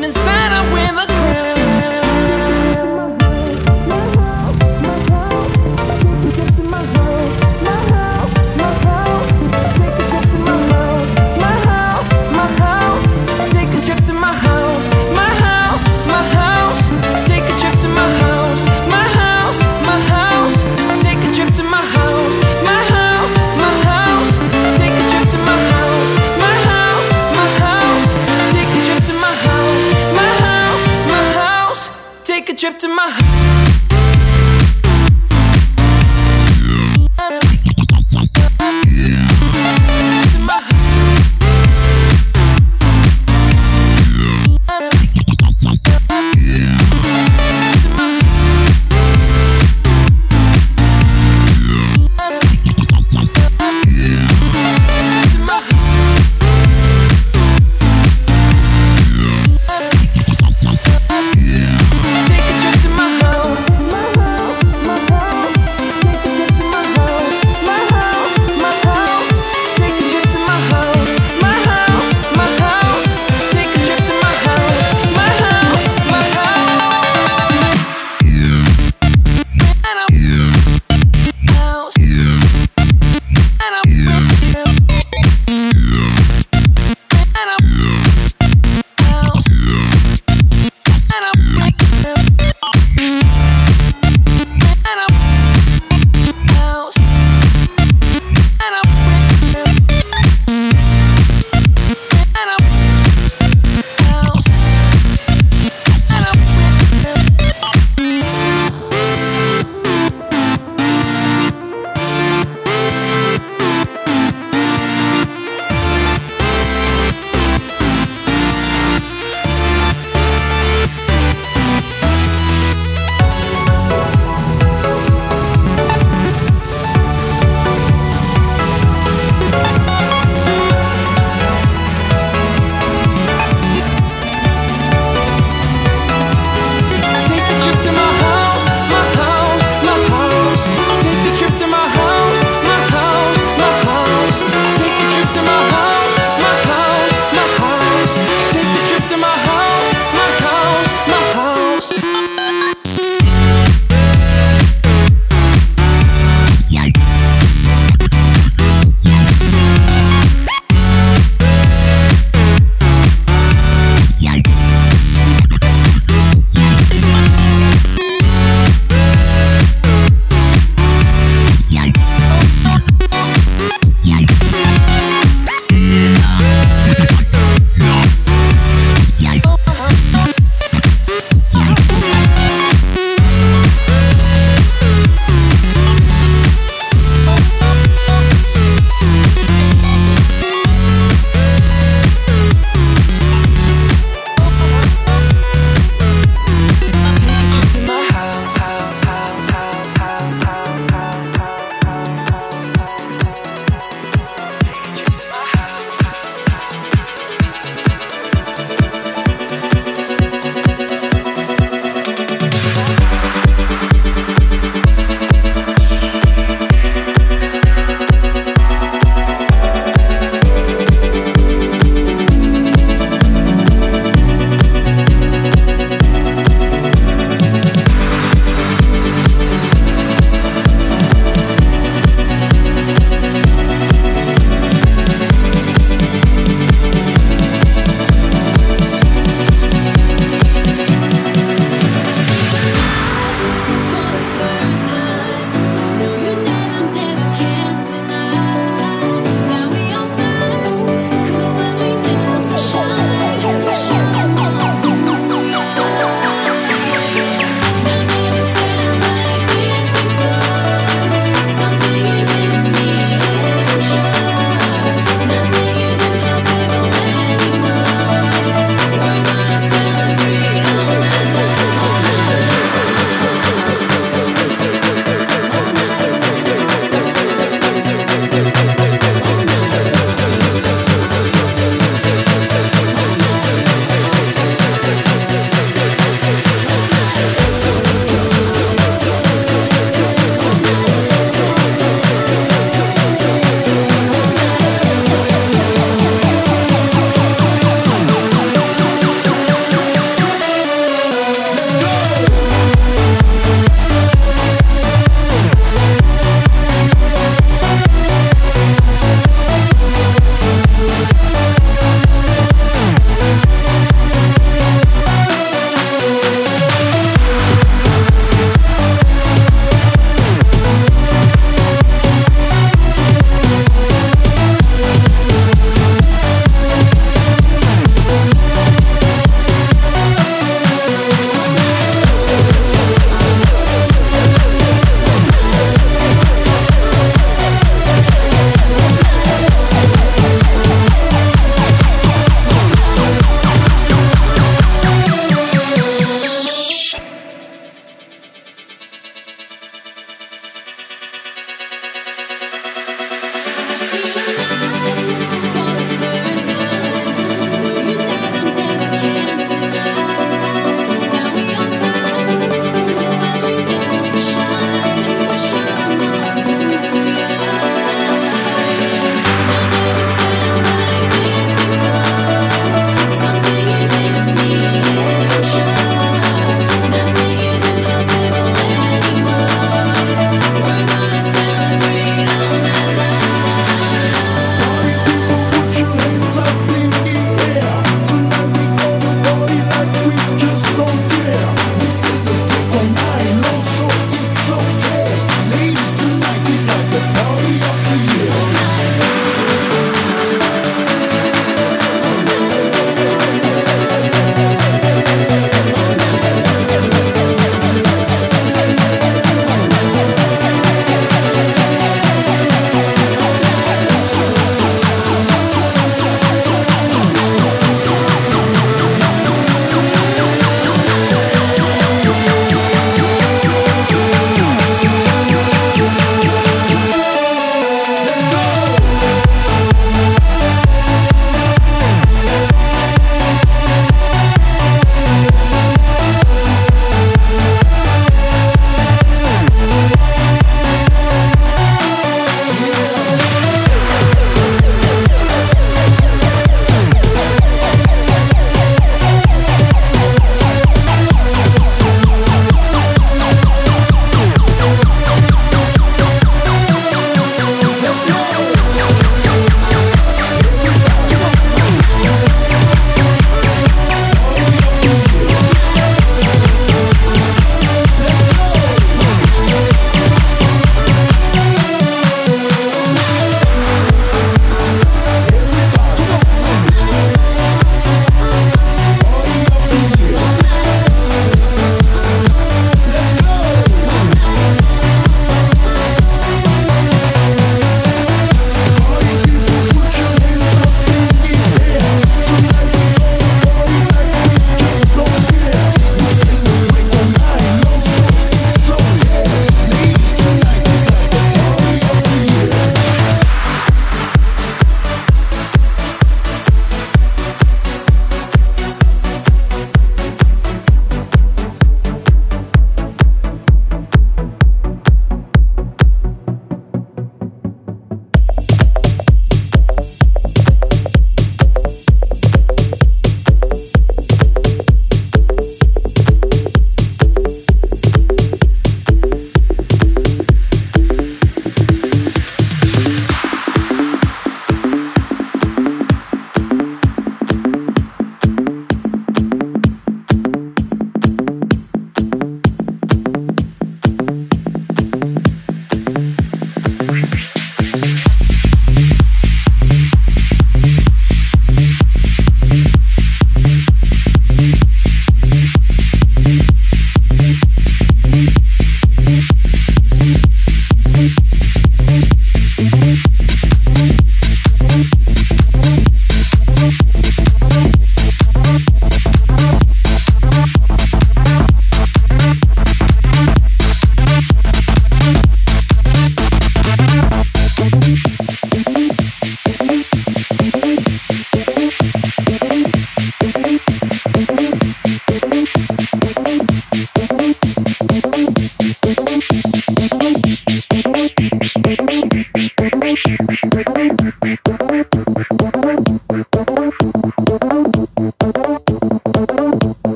But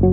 we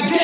like that.